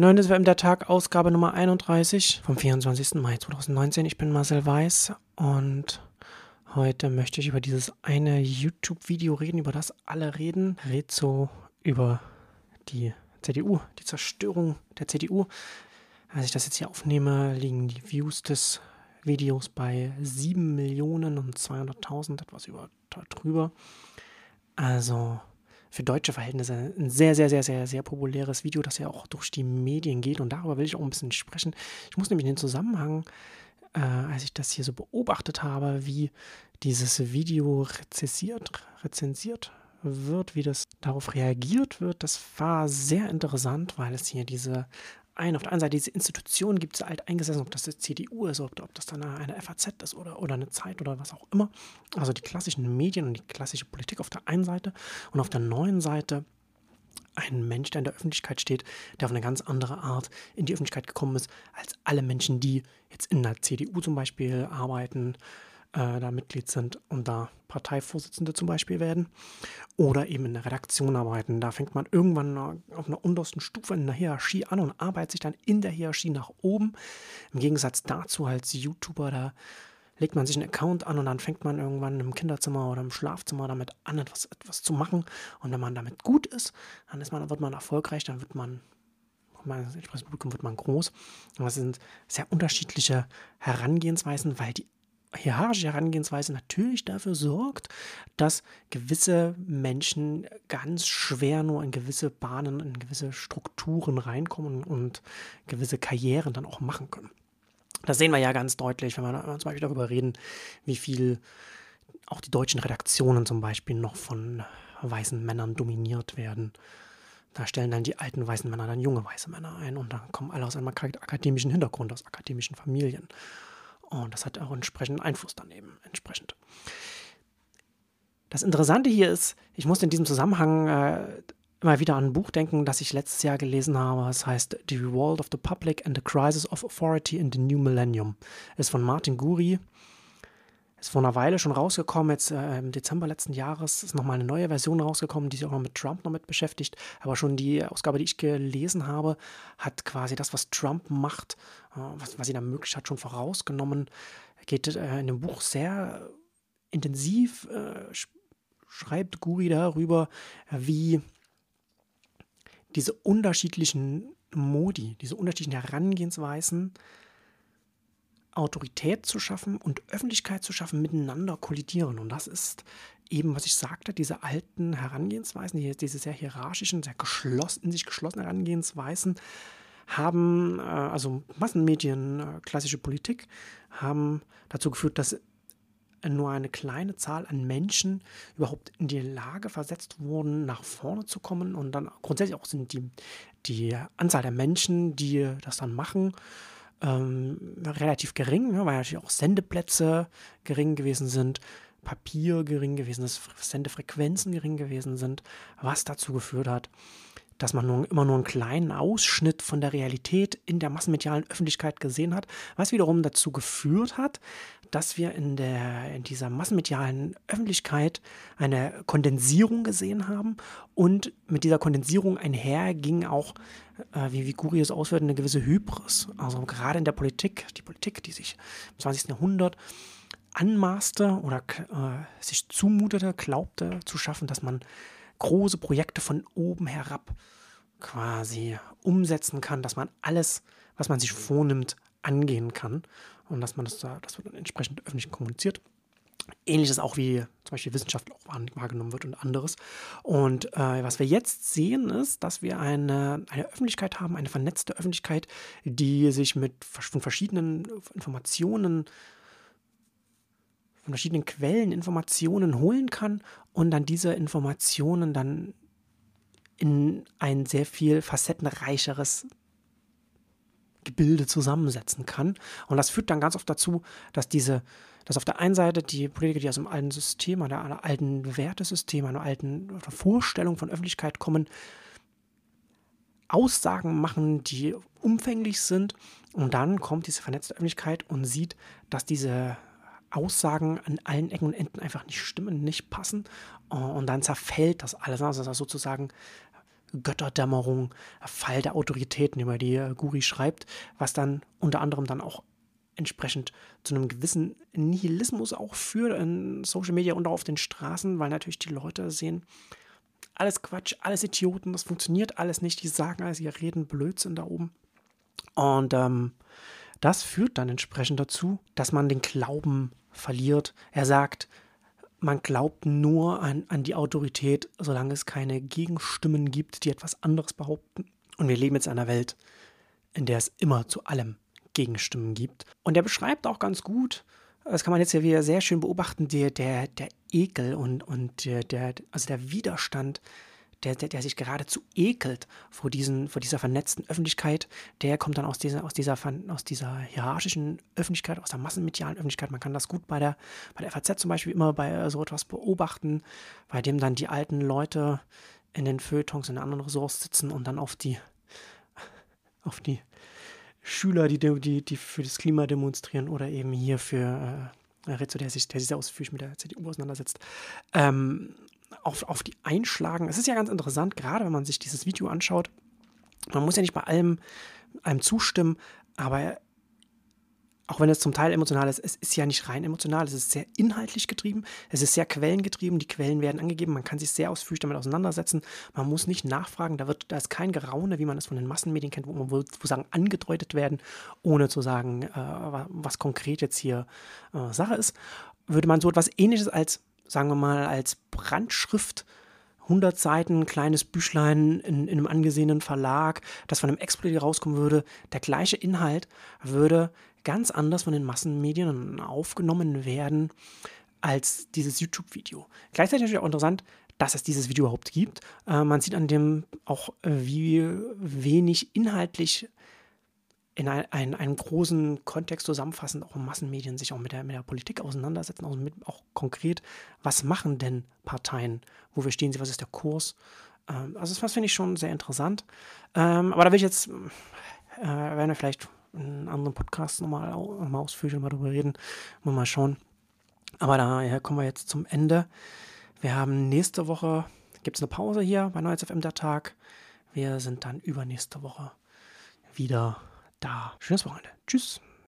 Neuntes WM der Tag, Ausgabe Nummer 31 vom 24. Mai 2019. Ich bin Marcel Weiß und heute möchte ich über dieses eine YouTube-Video reden, über das alle reden. Red so über die CDU, die Zerstörung der CDU. Als ich das jetzt hier aufnehme, liegen die Views des Videos bei 7 Millionen und 200.000, etwas über drüber. Also für deutsche Verhältnisse ein sehr, sehr, sehr, sehr, sehr populäres Video, das ja auch durch die Medien geht. Und darüber will ich auch ein bisschen sprechen. Ich muss nämlich in den Zusammenhang, äh, als ich das hier so beobachtet habe, wie dieses Video rezensiert, rezensiert wird, wie das darauf reagiert wird, das war sehr interessant, weil es hier diese ein, auf der einen Seite diese Institutionen gibt es alt eingesessen, ob das die CDU ist, ob, ob das dann eine FAZ ist oder, oder eine Zeit oder was auch immer. Also die klassischen Medien und die klassische Politik auf der einen Seite und auf der neuen Seite ein Mensch, der in der Öffentlichkeit steht, der auf eine ganz andere Art in die Öffentlichkeit gekommen ist, als alle Menschen, die jetzt in der CDU zum Beispiel arbeiten, äh, da Mitglied sind und da Parteivorsitzende zum Beispiel werden oder eben in der Redaktion arbeiten. Da fängt man irgendwann auf einer untersten Stufe in der Hierarchie an und arbeitet sich dann in der Hierarchie nach oben. Im Gegensatz dazu als YouTuber, da legt man sich einen Account an und dann fängt man irgendwann im Kinderzimmer oder im Schlafzimmer damit an, etwas, etwas zu machen. Und wenn man damit gut ist, dann ist man, wird man erfolgreich, dann wird man Publikum wird man groß. Das sind sehr unterschiedliche Herangehensweisen, weil die hierarchische Herangehensweise natürlich dafür sorgt, dass gewisse Menschen ganz schwer nur in gewisse Bahnen, in gewisse Strukturen reinkommen und gewisse Karrieren dann auch machen können. Das sehen wir ja ganz deutlich, wenn wir, zum Beispiel darüber reden, wie viel auch die deutschen Redaktionen zum Beispiel noch von weißen Männern dominiert werden. Da stellen dann die alten weißen Männer dann junge weiße Männer ein und dann kommen alle aus einem akademischen Hintergrund, aus akademischen Familien. Und das hat auch entsprechenden Einfluss daneben entsprechend. Das Interessante hier ist, ich muss in diesem Zusammenhang äh, immer wieder an ein Buch denken, das ich letztes Jahr gelesen habe. Es heißt The Revolt of the Public and the Crisis of Authority in the New Millennium. Ist von Martin Guri. Ist vor einer Weile schon rausgekommen, jetzt äh, im Dezember letzten Jahres ist nochmal eine neue Version rausgekommen, die sich auch noch mit Trump noch mit beschäftigt. Aber schon die Ausgabe, die ich gelesen habe, hat quasi das, was Trump macht, äh, was, was ihn da möglich hat, schon vorausgenommen. Geht äh, in dem Buch sehr intensiv, äh, schreibt Guri darüber, wie diese unterschiedlichen Modi, diese unterschiedlichen Herangehensweisen Autorität zu schaffen und Öffentlichkeit zu schaffen, miteinander kollidieren. Und das ist eben, was ich sagte, diese alten Herangehensweisen, diese sehr hierarchischen, sehr geschlossen, in sich geschlossenen Herangehensweisen, haben, äh, also Massenmedien, äh, klassische Politik, haben dazu geführt, dass nur eine kleine Zahl an Menschen überhaupt in die Lage versetzt wurden, nach vorne zu kommen. Und dann grundsätzlich auch sind die, die Anzahl der Menschen, die das dann machen, ähm, relativ gering, ne, weil natürlich auch Sendeplätze gering gewesen sind, Papier gering gewesen ist, Sendefrequenzen gering gewesen sind, was dazu geführt hat, dass man nur, immer nur einen kleinen Ausschnitt von der Realität in der massenmedialen Öffentlichkeit gesehen hat, was wiederum dazu geführt hat, dass wir in, der, in dieser massenmedialen Öffentlichkeit eine Kondensierung gesehen haben und mit dieser Kondensierung einher ging auch, äh, wie, wie Guri es ausführt, eine gewisse Hybris. Also gerade in der Politik, die Politik, die sich im 20. Jahrhundert anmaßte oder äh, sich zumutete, glaubte zu schaffen, dass man große Projekte von oben herab quasi umsetzen kann, dass man alles, was man sich vornimmt, angehen kann und dass man das da, das wird dann entsprechend öffentlich kommuniziert. Ähnliches auch wie zum Beispiel Wissenschaft auch wahrgenommen wird und anderes. Und äh, was wir jetzt sehen, ist, dass wir eine, eine Öffentlichkeit haben, eine vernetzte Öffentlichkeit, die sich mit von verschiedenen Informationen von verschiedenen Quellen Informationen holen kann und dann diese Informationen dann in ein sehr viel facettenreicheres Gebilde zusammensetzen kann. Und das führt dann ganz oft dazu, dass diese, dass auf der einen Seite die Politiker, die aus einem alten System, einer, alten Wertesystem, einer alten Vorstellung von Öffentlichkeit kommen, Aussagen machen, die umfänglich sind. Und dann kommt diese vernetzte Öffentlichkeit und sieht, dass diese Aussagen an allen Ecken und Enden einfach nicht stimmen, nicht passen. Und dann zerfällt das alles. Also das sozusagen Götterdämmerung, Fall der Autoritäten, über die äh, Guri schreibt, was dann unter anderem dann auch entsprechend zu einem gewissen Nihilismus auch führt in Social Media und auch auf den Straßen, weil natürlich die Leute sehen, alles Quatsch, alles Idioten, das funktioniert alles nicht, die sagen alles, die reden Blödsinn da oben. Und ähm, das führt dann entsprechend dazu, dass man den Glauben verliert. Er sagt, man glaubt nur an, an die Autorität, solange es keine Gegenstimmen gibt, die etwas anderes behaupten. Und wir leben jetzt in einer Welt, in der es immer zu allem Gegenstimmen gibt. Und er beschreibt auch ganz gut, das kann man jetzt ja wieder sehr schön beobachten, der, der, der Ekel und, und der, der, also der Widerstand, der, der, der sich geradezu ekelt vor, diesen, vor dieser vernetzten Öffentlichkeit, der kommt dann aus dieser, aus, dieser, aus dieser hierarchischen Öffentlichkeit, aus der massenmedialen Öffentlichkeit. Man kann das gut bei der, bei der FAZ zum Beispiel immer bei so etwas beobachten, bei dem dann die alten Leute in den Feuilletons in den anderen Ressorts sitzen und dann auf die, auf die Schüler, die, die, die für das Klima demonstrieren oder eben hier für äh, Rezzo, der sich, der sich sehr ausführlich mit der CDU auseinandersetzt, ähm, auf, auf die einschlagen. Es ist ja ganz interessant, gerade wenn man sich dieses Video anschaut. Man muss ja nicht bei allem einem zustimmen, aber auch wenn es zum Teil emotional ist, es ist ja nicht rein emotional, es ist sehr inhaltlich getrieben, es ist sehr quellengetrieben, die Quellen werden angegeben, man kann sich sehr ausführlich damit auseinandersetzen, man muss nicht nachfragen, da, wird, da ist kein Geraune, wie man es von den Massenmedien kennt, wo, man wo Sachen angedeutet werden, ohne zu sagen, äh, was konkret jetzt hier äh, Sache ist. Würde man so etwas ähnliches als, sagen wir mal, als Brandschrift 100 Seiten, kleines Büchlein in, in, einem angesehenen Verlag, das von einem Exploit rauskommen würde, der gleiche Inhalt würde ganz anders von den Massenmedien aufgenommen werden als dieses YouTube-Video. Gleichzeitig natürlich auch interessant, dass es dieses Video überhaupt gibt. Äh, man sieht an dem auch, äh, wie wenig inhaltlich in ein, ein, einem großen Kontext zusammenfassend auch in Massenmedien sich auch mit der, mit der Politik auseinandersetzen, auch, mit, auch konkret, was machen denn Parteien, wofür stehen sie, was ist der Kurs. Ähm, also das finde ich schon sehr interessant. Ähm, aber da will ich jetzt, äh, werden wir vielleicht in anderen Podcasts nochmal, nochmal ausführlich mal darüber reden. Mal schauen. Aber daher kommen wir jetzt zum Ende. Wir haben nächste Woche, gibt es eine Pause hier bei Neues FM der Tag. Wir sind dann übernächste Woche wieder da. Schönes Wochenende. Tschüss.